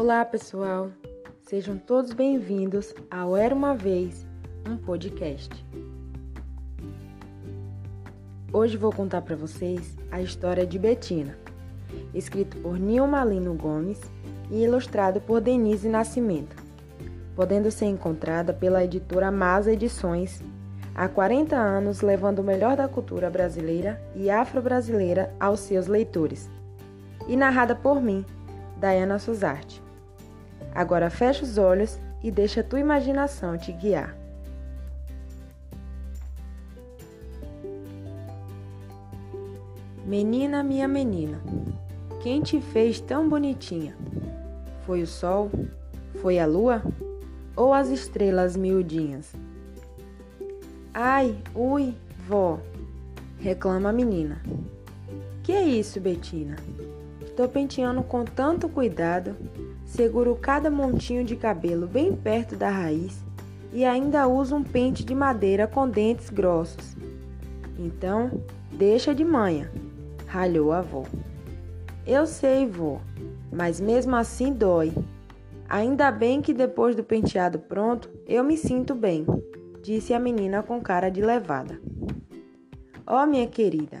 Olá, pessoal. Sejam todos bem-vindos ao Era uma vez, um podcast. Hoje vou contar para vocês a história de Betina, escrito por Nilma Lino Gomes e ilustrado por Denise Nascimento, podendo ser encontrada pela editora Masa Edições há 40 anos, levando o melhor da cultura brasileira e afro-brasileira aos seus leitores, e narrada por mim, Diana Suzarte. Agora fecha os olhos e deixa a tua imaginação te guiar. Menina, minha menina, quem te fez tão bonitinha? Foi o sol? Foi a lua? Ou as estrelas miudinhas? Ai, ui, vó, reclama a menina. Que é isso, Betina? Tô penteando com tanto cuidado, seguro cada montinho de cabelo bem perto da raiz e ainda uso um pente de madeira com dentes grossos. Então, deixa de manha, ralhou a avó. Eu sei, vô, mas mesmo assim dói. Ainda bem que depois do penteado pronto, eu me sinto bem, disse a menina com cara de levada. Ó, oh, minha querida,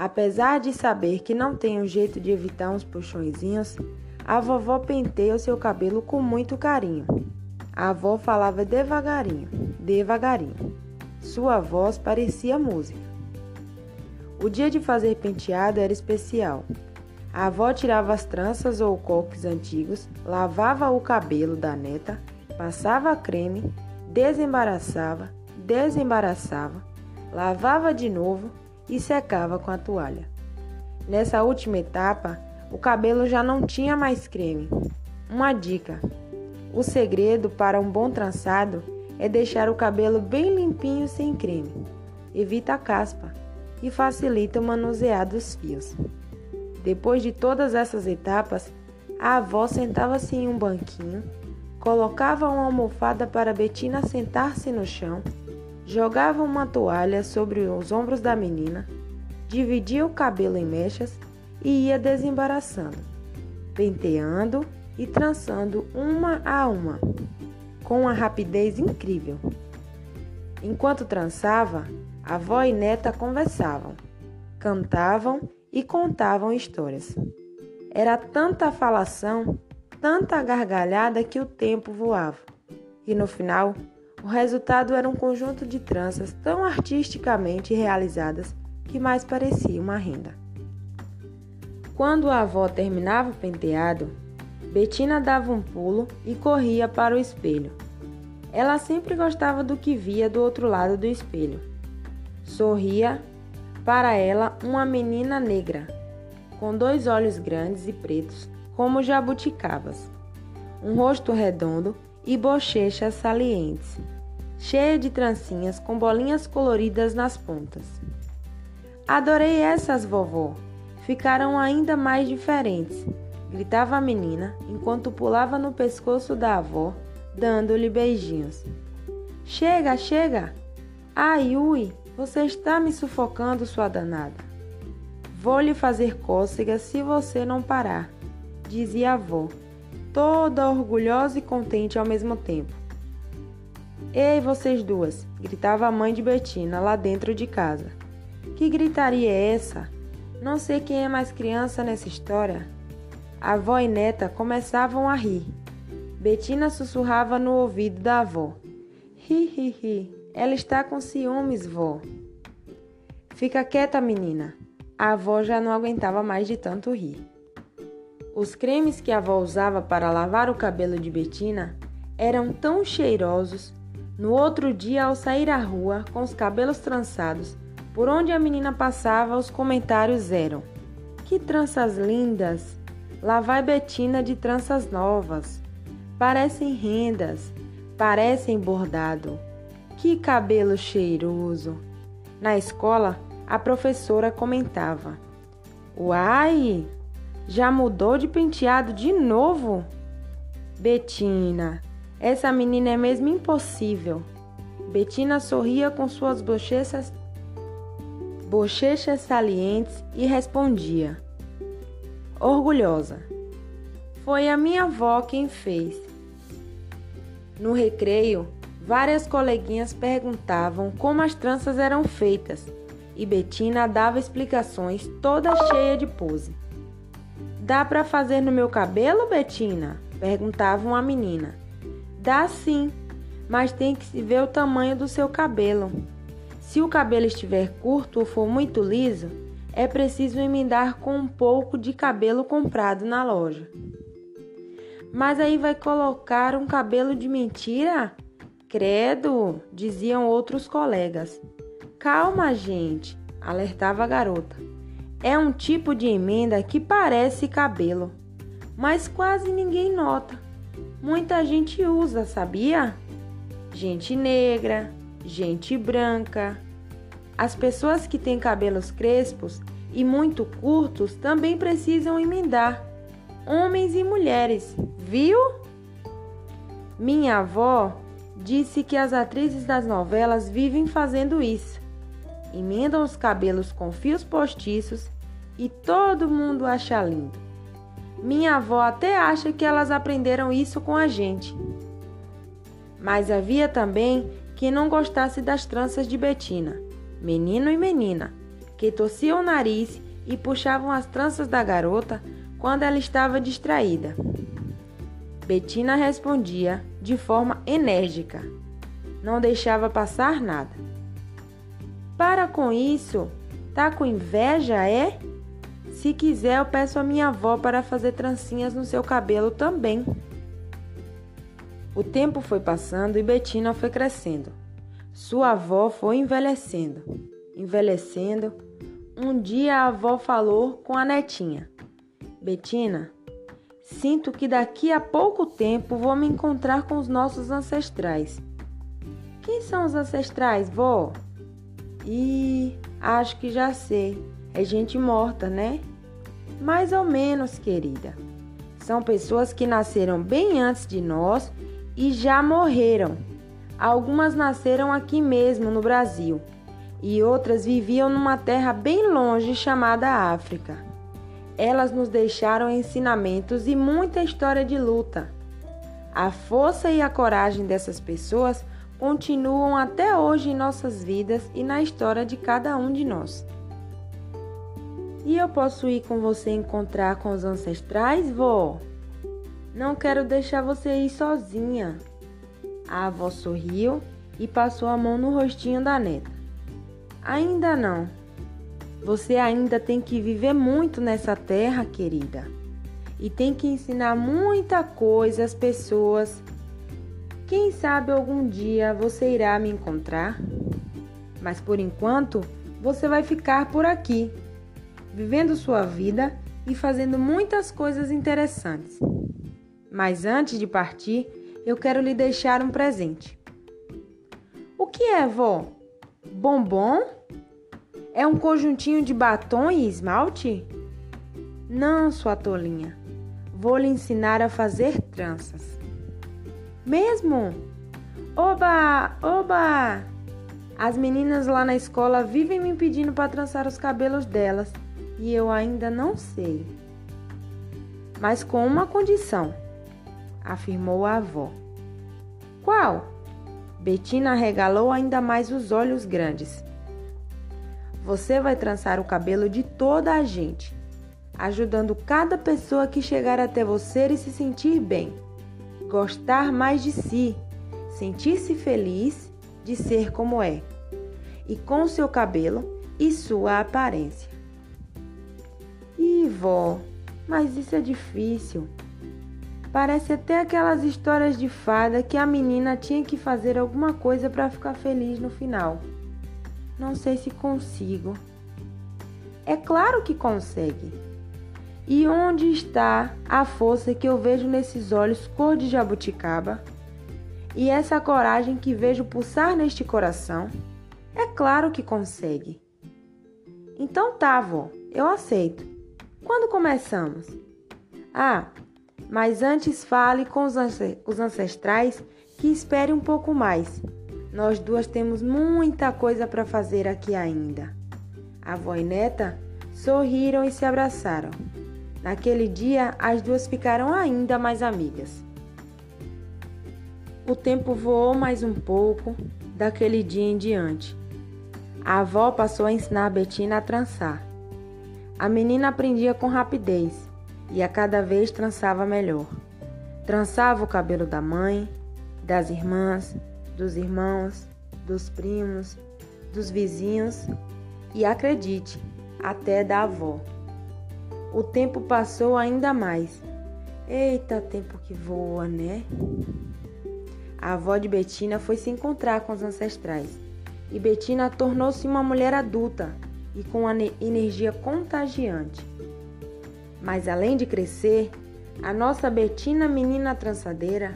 Apesar de saber que não um jeito de evitar uns puxõezinhos, a vovó penteia o seu cabelo com muito carinho. A avó falava devagarinho, devagarinho. Sua voz parecia música. O dia de fazer penteado era especial. A avó tirava as tranças ou coques antigos, lavava o cabelo da neta, passava creme, desembaraçava, desembaraçava, lavava de novo e secava com a toalha. Nessa última etapa, o cabelo já não tinha mais creme. Uma dica: o segredo para um bom trançado é deixar o cabelo bem limpinho sem creme. Evita a caspa e facilita o manusear dos fios. Depois de todas essas etapas, a avó sentava-se em um banquinho, colocava uma almofada para Betina sentar-se no chão Jogava uma toalha sobre os ombros da menina, dividia o cabelo em mechas e ia desembaraçando, penteando e trançando uma a uma, com uma rapidez incrível. Enquanto trançava, avó e neta conversavam, cantavam e contavam histórias. Era tanta falação, tanta gargalhada que o tempo voava. E no final, o resultado era um conjunto de tranças tão artisticamente realizadas que mais parecia uma renda. Quando a avó terminava o penteado, Betina dava um pulo e corria para o espelho. Ela sempre gostava do que via do outro lado do espelho. Sorria para ela uma menina negra, com dois olhos grandes e pretos, como jabuticabas, um rosto redondo e bochechas salientes, cheia de trancinhas com bolinhas coloridas nas pontas. Adorei essas, vovó. Ficaram ainda mais diferentes, gritava a menina enquanto pulava no pescoço da avó, dando-lhe beijinhos. Chega, chega! Ai, ui, você está me sufocando, sua danada. Vou lhe fazer cócegas se você não parar, dizia a avó, toda orgulhosa e contente ao mesmo tempo. Ei, vocês duas! gritava a mãe de Betina lá dentro de casa. Que gritaria é essa? Não sei quem é mais criança nessa história. A avó e neta começavam a rir. Betina sussurrava no ouvido da avó. Ri, ri, ri. Ela está com ciúmes, vó. Fica quieta, menina. A avó já não aguentava mais de tanto rir. Os cremes que a avó usava para lavar o cabelo de Betina eram tão cheirosos. No outro dia, ao sair à rua com os cabelos trançados, por onde a menina passava, os comentários eram: Que tranças lindas! Lá vai Betina de tranças novas. Parecem rendas, parecem bordado. Que cabelo cheiroso! Na escola, a professora comentava: Uai, já mudou de penteado de novo? Betina, essa menina é mesmo impossível. Betina sorria com suas bochechas, bochechas salientes e respondia, orgulhosa: Foi a minha avó quem fez. No recreio, várias coleguinhas perguntavam como as tranças eram feitas e Betina dava explicações toda cheia de pose. Dá para fazer no meu cabelo, Betina? perguntava uma menina. Dá sim, mas tem que se ver o tamanho do seu cabelo. Se o cabelo estiver curto ou for muito liso, é preciso emendar com um pouco de cabelo comprado na loja. Mas aí vai colocar um cabelo de mentira? Credo, diziam outros colegas. Calma, gente, alertava a garota. É um tipo de emenda que parece cabelo, mas quase ninguém nota. Muita gente usa, sabia? Gente negra, gente branca. As pessoas que têm cabelos crespos e muito curtos também precisam emendar. Homens e mulheres, viu? Minha avó disse que as atrizes das novelas vivem fazendo isso. Emendam os cabelos com fios postiços e todo mundo acha lindo. Minha avó até acha que elas aprenderam isso com a gente. Mas havia também quem não gostasse das tranças de Betina, menino e menina, que torciam o nariz e puxavam as tranças da garota quando ela estava distraída. Betina respondia de forma enérgica, não deixava passar nada. Para com isso, tá com inveja, é? Se quiser, eu peço a minha avó para fazer trancinhas no seu cabelo também. O tempo foi passando e Betina foi crescendo. Sua avó foi envelhecendo. Envelhecendo, um dia a avó falou com a netinha: Betina, sinto que daqui a pouco tempo vou me encontrar com os nossos ancestrais. Quem são os ancestrais, vó? E acho que já sei. É gente morta, né? Mais ou menos, querida. São pessoas que nasceram bem antes de nós e já morreram. Algumas nasceram aqui mesmo no Brasil e outras viviam numa terra bem longe chamada África. Elas nos deixaram ensinamentos e muita história de luta. A força e a coragem dessas pessoas continuam até hoje em nossas vidas e na história de cada um de nós. E eu posso ir com você encontrar com os ancestrais, vó? Não quero deixar você ir sozinha. A avó sorriu e passou a mão no rostinho da neta. Ainda não. Você ainda tem que viver muito nessa terra, querida. E tem que ensinar muita coisa às pessoas. Quem sabe algum dia você irá me encontrar? Mas por enquanto, você vai ficar por aqui, vivendo sua vida e fazendo muitas coisas interessantes. Mas antes de partir, eu quero lhe deixar um presente. O que é, vó? Bombom? É um conjuntinho de batom e esmalte? Não, sua tolinha. Vou lhe ensinar a fazer tranças. Mesmo? Oba! Oba! As meninas lá na escola vivem me pedindo para trançar os cabelos delas e eu ainda não sei. Mas com uma condição afirmou a avó. Qual? Betina regalou ainda mais os olhos grandes. Você vai trançar o cabelo de toda a gente, ajudando cada pessoa que chegar até você e se sentir bem, gostar mais de si, sentir-se feliz de ser como é, e com seu cabelo e sua aparência. Ih, vó, mas isso é difícil. Parece até aquelas histórias de fada que a menina tinha que fazer alguma coisa para ficar feliz no final. Não sei se consigo. É claro que consegue. E onde está a força que eu vejo nesses olhos cor de jabuticaba? E essa coragem que vejo pulsar neste coração? É claro que consegue. Então tá, vó, eu aceito. Quando começamos? Ah, mas antes fale com os ancestrais que espere um pouco mais. Nós duas temos muita coisa para fazer aqui ainda. A avó e neta sorriram e se abraçaram. Naquele dia, as duas ficaram ainda mais amigas. O tempo voou mais um pouco daquele dia em diante. A avó passou a ensinar a Betina a trançar. A menina aprendia com rapidez e a cada vez trançava melhor. Trançava o cabelo da mãe, das irmãs, dos irmãos, dos primos, dos vizinhos e, acredite, até da avó. O tempo passou ainda mais. Eita, tempo que voa, né? A avó de Betina foi se encontrar com os ancestrais e Betina tornou-se uma mulher adulta e com uma energia contagiante. Mas além de crescer, a nossa Betina menina trançadeira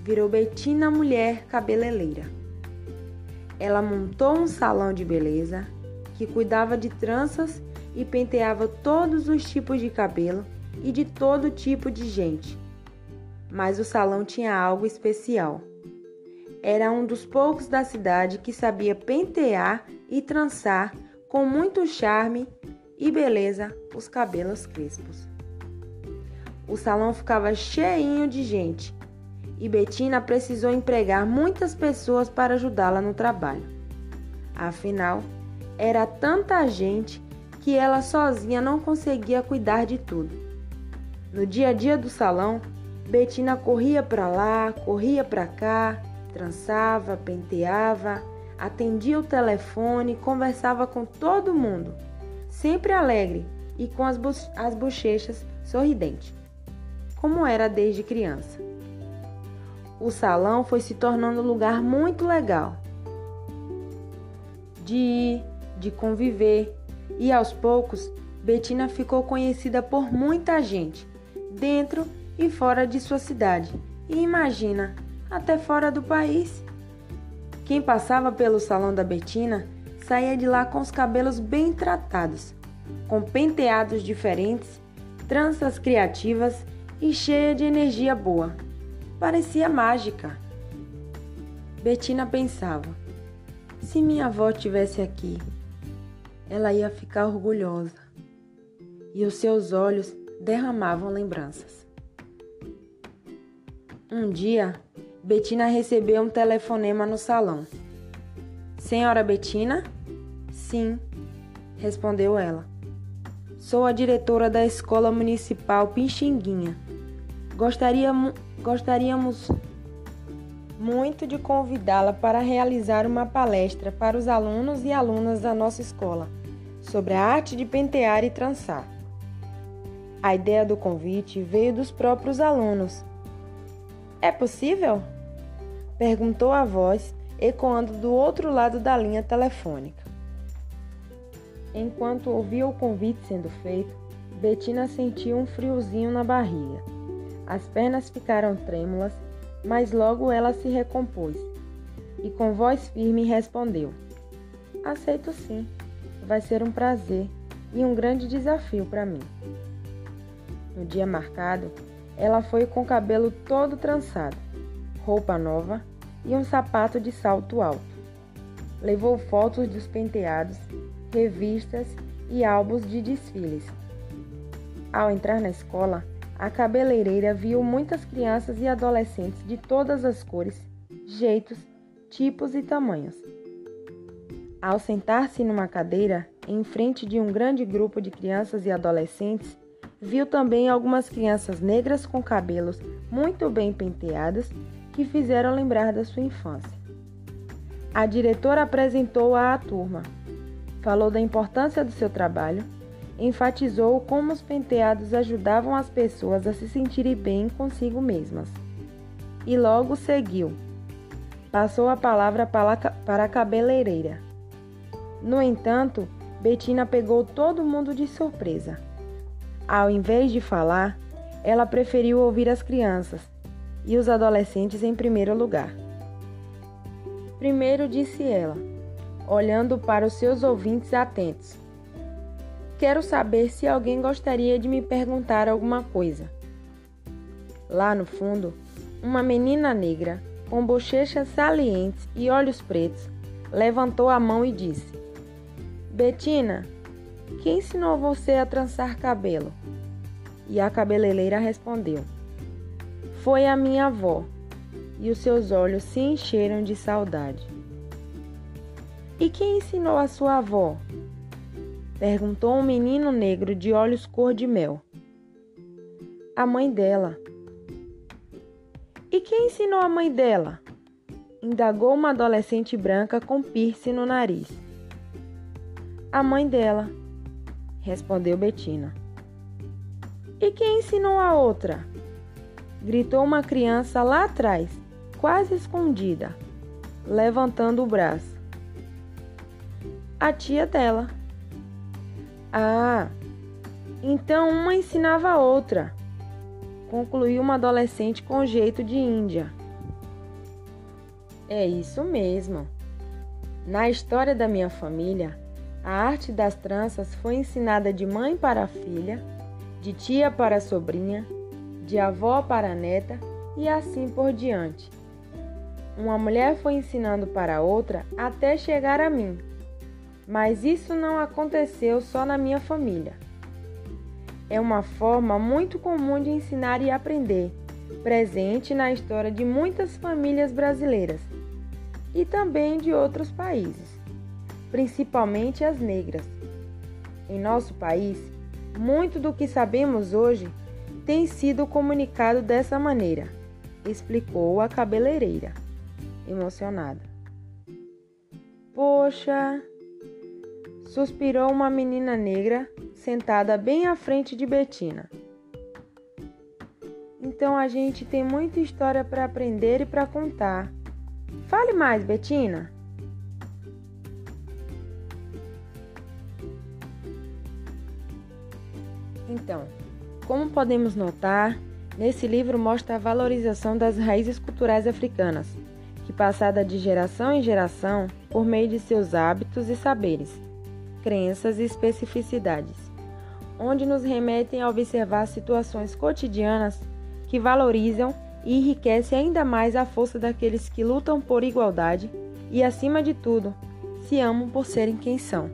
virou Betina mulher cabeleireira. Ela montou um salão de beleza que cuidava de tranças e penteava todos os tipos de cabelo e de todo tipo de gente. Mas o salão tinha algo especial. Era um dos poucos da cidade que sabia pentear e trançar com muito charme e beleza os cabelos crespos. O salão ficava cheinho de gente e Betina precisou empregar muitas pessoas para ajudá-la no trabalho. Afinal, era tanta gente que ela sozinha não conseguia cuidar de tudo. No dia a dia do salão, Betina corria para lá, corria para cá, trançava, penteava, atendia o telefone, conversava com todo mundo, sempre alegre e com as, as bochechas sorridentes, como era desde criança. O salão foi se tornando um lugar muito legal de ir, de conviver, e aos poucos, Betina ficou conhecida por muita gente, dentro e fora de sua cidade. E imagina, até fora do país. Quem passava pelo salão da Betina saía de lá com os cabelos bem tratados, com penteados diferentes, tranças criativas e cheia de energia boa. Parecia mágica. Betina pensava: se minha avó tivesse aqui, ela ia ficar orgulhosa e os seus olhos derramavam lembranças. Um dia, Betina recebeu um telefonema no salão. Senhora Betina? Sim, respondeu ela. Sou a diretora da Escola Municipal Pixinguinha. Gostaríamos, gostaríamos muito de convidá-la para realizar uma palestra para os alunos e alunas da nossa escola sobre a arte de pentear e trançar. A ideia do convite veio dos próprios alunos. É possível? perguntou a voz, ecoando do outro lado da linha telefônica. Enquanto ouvia o convite sendo feito, Betina sentiu um friozinho na barriga. As pernas ficaram trêmulas mas logo ela se recompôs e com voz firme respondeu: Aceito sim, vai ser um prazer e um grande desafio para mim. No dia marcado, ela foi com o cabelo todo trançado, roupa nova e um sapato de salto alto. Levou fotos dos penteados, revistas e álbuns de desfiles. Ao entrar na escola, a cabeleireira viu muitas crianças e adolescentes de todas as cores, jeitos, tipos e tamanhos. Ao sentar-se numa cadeira, em frente de um grande grupo de crianças e adolescentes, viu também algumas crianças negras com cabelos muito bem penteados que fizeram lembrar da sua infância. A diretora apresentou-a à turma, falou da importância do seu trabalho enfatizou como os penteados ajudavam as pessoas a se sentirem bem consigo mesmas. E logo seguiu. Passou a palavra para a cabeleireira. No entanto, Betina pegou todo mundo de surpresa. Ao invés de falar, ela preferiu ouvir as crianças e os adolescentes em primeiro lugar. Primeiro disse ela, olhando para os seus ouvintes atentos. Quero saber se alguém gostaria de me perguntar alguma coisa. Lá no fundo, uma menina negra, com bochechas salientes e olhos pretos, levantou a mão e disse: Betina, quem ensinou você a trançar cabelo? E a cabeleireira respondeu: Foi a minha avó. E os seus olhos se encheram de saudade. E quem ensinou a sua avó? Perguntou um menino negro de olhos cor de mel. A mãe dela. E quem ensinou a mãe dela? Indagou uma adolescente branca com piercing no nariz. A mãe dela, respondeu Betina. E quem ensinou a outra? Gritou uma criança lá atrás, quase escondida, levantando o braço. A tia dela. Ah, então uma ensinava a outra, concluiu uma adolescente com jeito de índia. É isso mesmo. Na história da minha família, a arte das tranças foi ensinada de mãe para filha, de tia para sobrinha, de avó para neta e assim por diante. Uma mulher foi ensinando para outra até chegar a mim. Mas isso não aconteceu só na minha família. É uma forma muito comum de ensinar e aprender, presente na história de muitas famílias brasileiras e também de outros países, principalmente as negras. Em nosso país, muito do que sabemos hoje tem sido comunicado dessa maneira, explicou a cabeleireira, emocionada. Poxa, suspirou uma menina negra sentada bem à frente de Betina. Então a gente tem muita história para aprender e para contar. Fale mais, Betina. Então, como podemos notar, nesse livro mostra a valorização das raízes culturais africanas, que passada de geração em geração por meio de seus hábitos e saberes crenças e especificidades, onde nos remetem a observar situações cotidianas que valorizam e enriquecem ainda mais a força daqueles que lutam por igualdade e, acima de tudo, se amam por serem quem são.